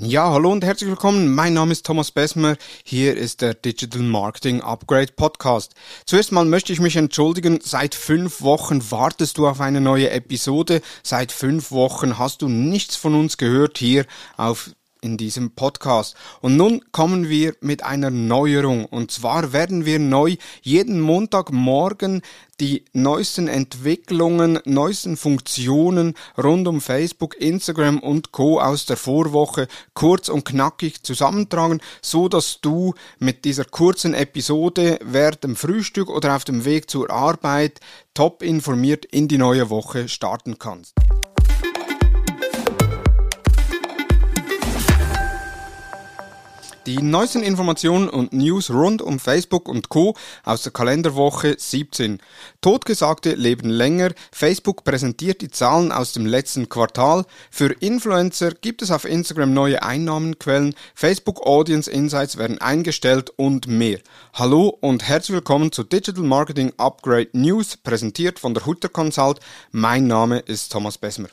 Ja, hallo und herzlich willkommen. Mein Name ist Thomas Besmer. Hier ist der Digital Marketing Upgrade Podcast. Zuerst mal möchte ich mich entschuldigen. Seit fünf Wochen wartest du auf eine neue Episode. Seit fünf Wochen hast du nichts von uns gehört hier auf in diesem Podcast. Und nun kommen wir mit einer Neuerung. Und zwar werden wir neu jeden Montagmorgen die neuesten Entwicklungen, neuesten Funktionen rund um Facebook, Instagram und Co. aus der Vorwoche kurz und knackig zusammentragen, so dass du mit dieser kurzen Episode während dem Frühstück oder auf dem Weg zur Arbeit top informiert in die neue Woche starten kannst. Die neuesten Informationen und News rund um Facebook und Co. aus der Kalenderwoche 17. Totgesagte leben länger. Facebook präsentiert die Zahlen aus dem letzten Quartal. Für Influencer gibt es auf Instagram neue Einnahmenquellen. Facebook Audience Insights werden eingestellt und mehr. Hallo und herzlich willkommen zu Digital Marketing Upgrade News, präsentiert von der Hutter Consult. Mein Name ist Thomas Besmer.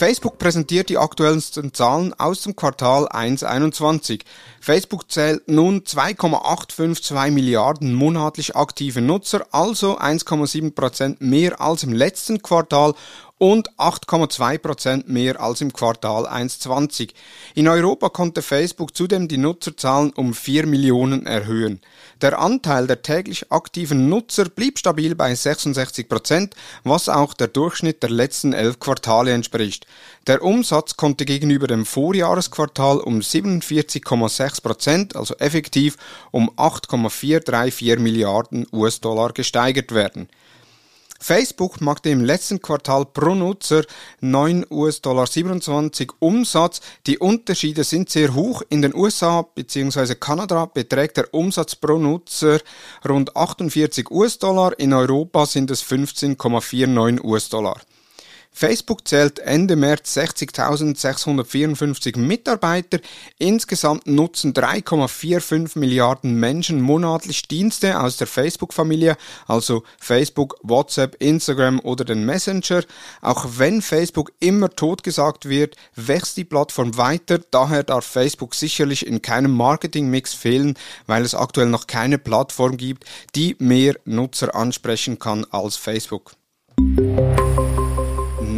Facebook präsentiert die aktuellsten Zahlen aus dem Quartal 1.21. Facebook zählt nun 2,852 Milliarden monatlich aktive Nutzer, also 1,7 Prozent mehr als im letzten Quartal und 8,2% mehr als im Quartal 1.20. In Europa konnte Facebook zudem die Nutzerzahlen um 4 Millionen erhöhen. Der Anteil der täglich aktiven Nutzer blieb stabil bei 66%, was auch der Durchschnitt der letzten elf Quartale entspricht. Der Umsatz konnte gegenüber dem Vorjahresquartal um 47,6%, also effektiv um 8,434 Milliarden US-Dollar gesteigert werden. Facebook machte im letzten Quartal pro Nutzer 9 US-Dollar 27 Umsatz. Die Unterschiede sind sehr hoch. In den USA bzw. Kanada beträgt der Umsatz pro Nutzer rund 48 US-Dollar. In Europa sind es 15,49 US-Dollar. Facebook zählt Ende März 60.654 Mitarbeiter. Insgesamt nutzen 3,45 Milliarden Menschen monatlich Dienste aus der Facebook-Familie, also Facebook, WhatsApp, Instagram oder den Messenger. Auch wenn Facebook immer totgesagt wird, wächst die Plattform weiter. Daher darf Facebook sicherlich in keinem Marketingmix fehlen, weil es aktuell noch keine Plattform gibt, die mehr Nutzer ansprechen kann als Facebook.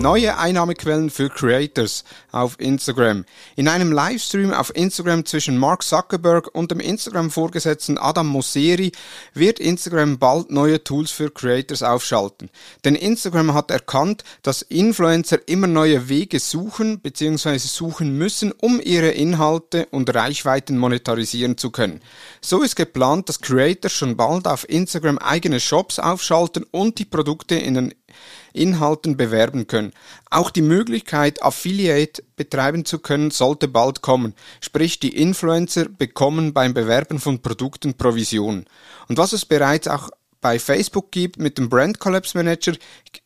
Neue Einnahmequellen für Creators auf Instagram. In einem Livestream auf Instagram zwischen Mark Zuckerberg und dem Instagram-Vorgesetzten Adam Mosseri wird Instagram bald neue Tools für Creators aufschalten. Denn Instagram hat erkannt, dass Influencer immer neue Wege suchen bzw. suchen müssen, um ihre Inhalte und Reichweiten monetarisieren zu können. So ist geplant, dass Creators schon bald auf Instagram eigene Shops aufschalten und die Produkte in den Inhalten bewerben können. Auch die Möglichkeit, Affiliate betreiben zu können, sollte bald kommen. Sprich, die Influencer bekommen beim Bewerben von Produkten Provision. Und was es bereits auch bei Facebook gibt mit dem Brand Collapse Manager,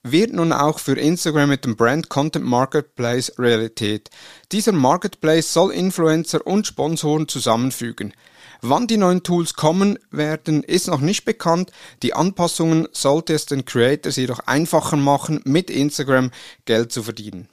wird nun auch für Instagram mit dem Brand Content Marketplace Realität. Dieser Marketplace soll Influencer und Sponsoren zusammenfügen. Wann die neuen Tools kommen werden, ist noch nicht bekannt. Die Anpassungen sollte es den Creators jedoch einfacher machen, mit Instagram Geld zu verdienen.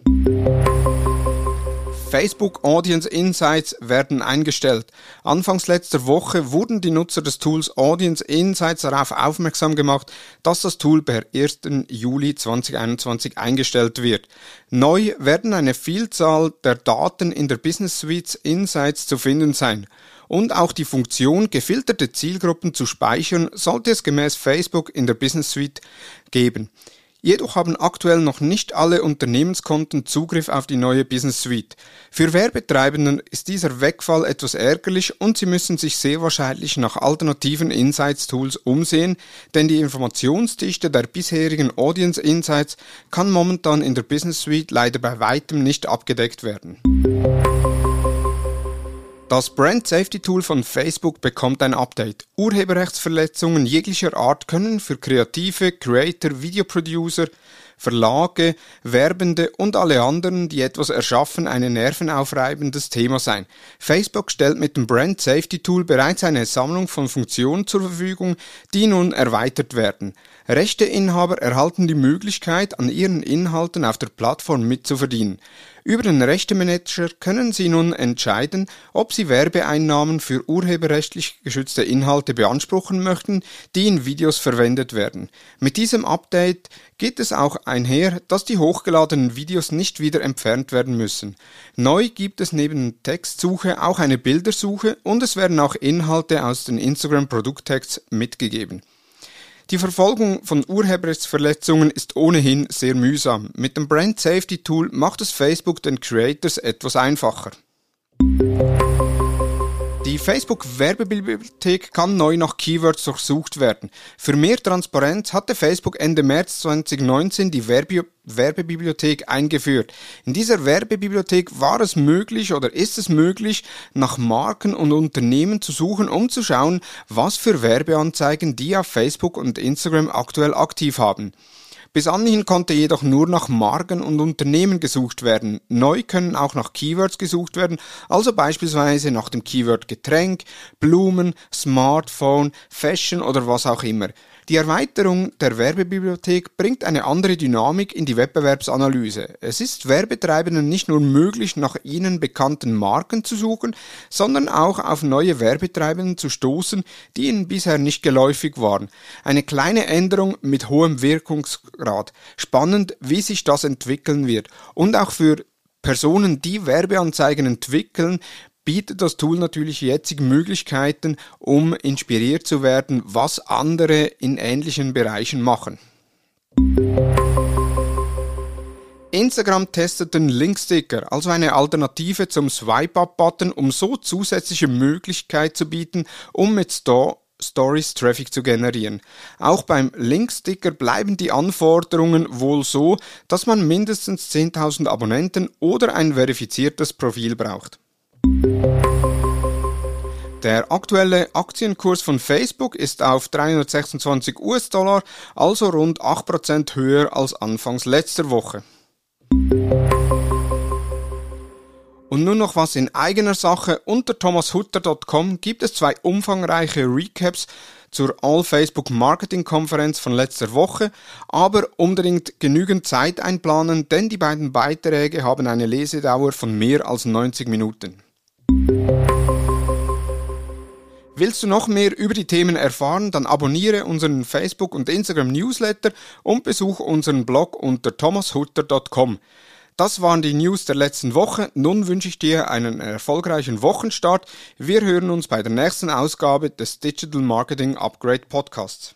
Facebook Audience Insights werden eingestellt. Anfangs letzter Woche wurden die Nutzer des Tools Audience Insights darauf aufmerksam gemacht, dass das Tool per 1. Juli 2021 eingestellt wird. Neu werden eine Vielzahl der Daten in der Business Suite Insights zu finden sein und auch die Funktion, gefilterte Zielgruppen zu speichern, sollte es gemäß Facebook in der Business Suite geben. Jedoch haben aktuell noch nicht alle Unternehmenskonten Zugriff auf die neue Business Suite. Für Werbetreibenden ist dieser Wegfall etwas ärgerlich und sie müssen sich sehr wahrscheinlich nach alternativen Insights Tools umsehen, denn die Informationsdichte der bisherigen Audience Insights kann momentan in der Business Suite leider bei weitem nicht abgedeckt werden. Das Brand Safety Tool von Facebook bekommt ein Update. Urheberrechtsverletzungen jeglicher Art können für Kreative, Creator, Videoproducer, Verlage, Werbende und alle anderen, die etwas erschaffen, ein nervenaufreibendes Thema sein. Facebook stellt mit dem Brand Safety Tool bereits eine Sammlung von Funktionen zur Verfügung, die nun erweitert werden. Rechteinhaber erhalten die Möglichkeit, an ihren Inhalten auf der Plattform mitzuverdienen. Über den Rechtemanager können Sie nun entscheiden, ob Sie Werbeeinnahmen für urheberrechtlich geschützte Inhalte beanspruchen möchten, die in Videos verwendet werden. Mit diesem Update geht es auch einher, dass die hochgeladenen Videos nicht wieder entfernt werden müssen. Neu gibt es neben Textsuche auch eine Bildersuche und es werden auch Inhalte aus den Instagram Produkttext mitgegeben. Die Verfolgung von Urheberrechtsverletzungen ist ohnehin sehr mühsam. Mit dem Brand Safety Tool macht es Facebook den Creators etwas einfacher. Die Facebook-Werbebibliothek kann neu nach Keywords durchsucht werden. Für mehr Transparenz hatte Facebook Ende März 2019 die Werbe Werbebibliothek eingeführt. In dieser Werbebibliothek war es möglich oder ist es möglich, nach Marken und Unternehmen zu suchen, um zu schauen, was für Werbeanzeigen die auf Facebook und Instagram aktuell aktiv haben. Bis anhin konnte jedoch nur nach Marken und Unternehmen gesucht werden. Neu können auch nach Keywords gesucht werden, also beispielsweise nach dem Keyword Getränk, Blumen, Smartphone, Fashion oder was auch immer. Die Erweiterung der Werbebibliothek bringt eine andere Dynamik in die Wettbewerbsanalyse. Es ist Werbetreibenden nicht nur möglich, nach ihnen bekannten Marken zu suchen, sondern auch auf neue Werbetreibenden zu stoßen, die ihnen bisher nicht geläufig waren. Eine kleine Änderung mit hohem Wirkungsgrad. Spannend, wie sich das entwickeln wird. Und auch für Personen, die Werbeanzeigen entwickeln, bietet das Tool natürlich jetzig Möglichkeiten, um inspiriert zu werden, was andere in ähnlichen Bereichen machen. Instagram testet den Linksticker, also eine Alternative zum Swipe-Up-Button, um so zusätzliche Möglichkeit zu bieten, um mit Store Stories Traffic zu generieren. Auch beim Linksticker bleiben die Anforderungen wohl so, dass man mindestens 10.000 Abonnenten oder ein verifiziertes Profil braucht. Der aktuelle Aktienkurs von Facebook ist auf 326 US-Dollar, also rund 8% höher als anfangs letzter Woche. Und nun noch was in eigener Sache. Unter thomashutter.com gibt es zwei umfangreiche Recaps zur All Facebook Marketing Konferenz von letzter Woche, aber unbedingt genügend Zeit einplanen, denn die beiden Beiträge haben eine Lesedauer von mehr als 90 Minuten. Willst du noch mehr über die Themen erfahren, dann abonniere unseren Facebook- und Instagram-Newsletter und besuche unseren Blog unter thomashutter.com. Das waren die News der letzten Woche. Nun wünsche ich dir einen erfolgreichen Wochenstart. Wir hören uns bei der nächsten Ausgabe des Digital Marketing Upgrade Podcasts.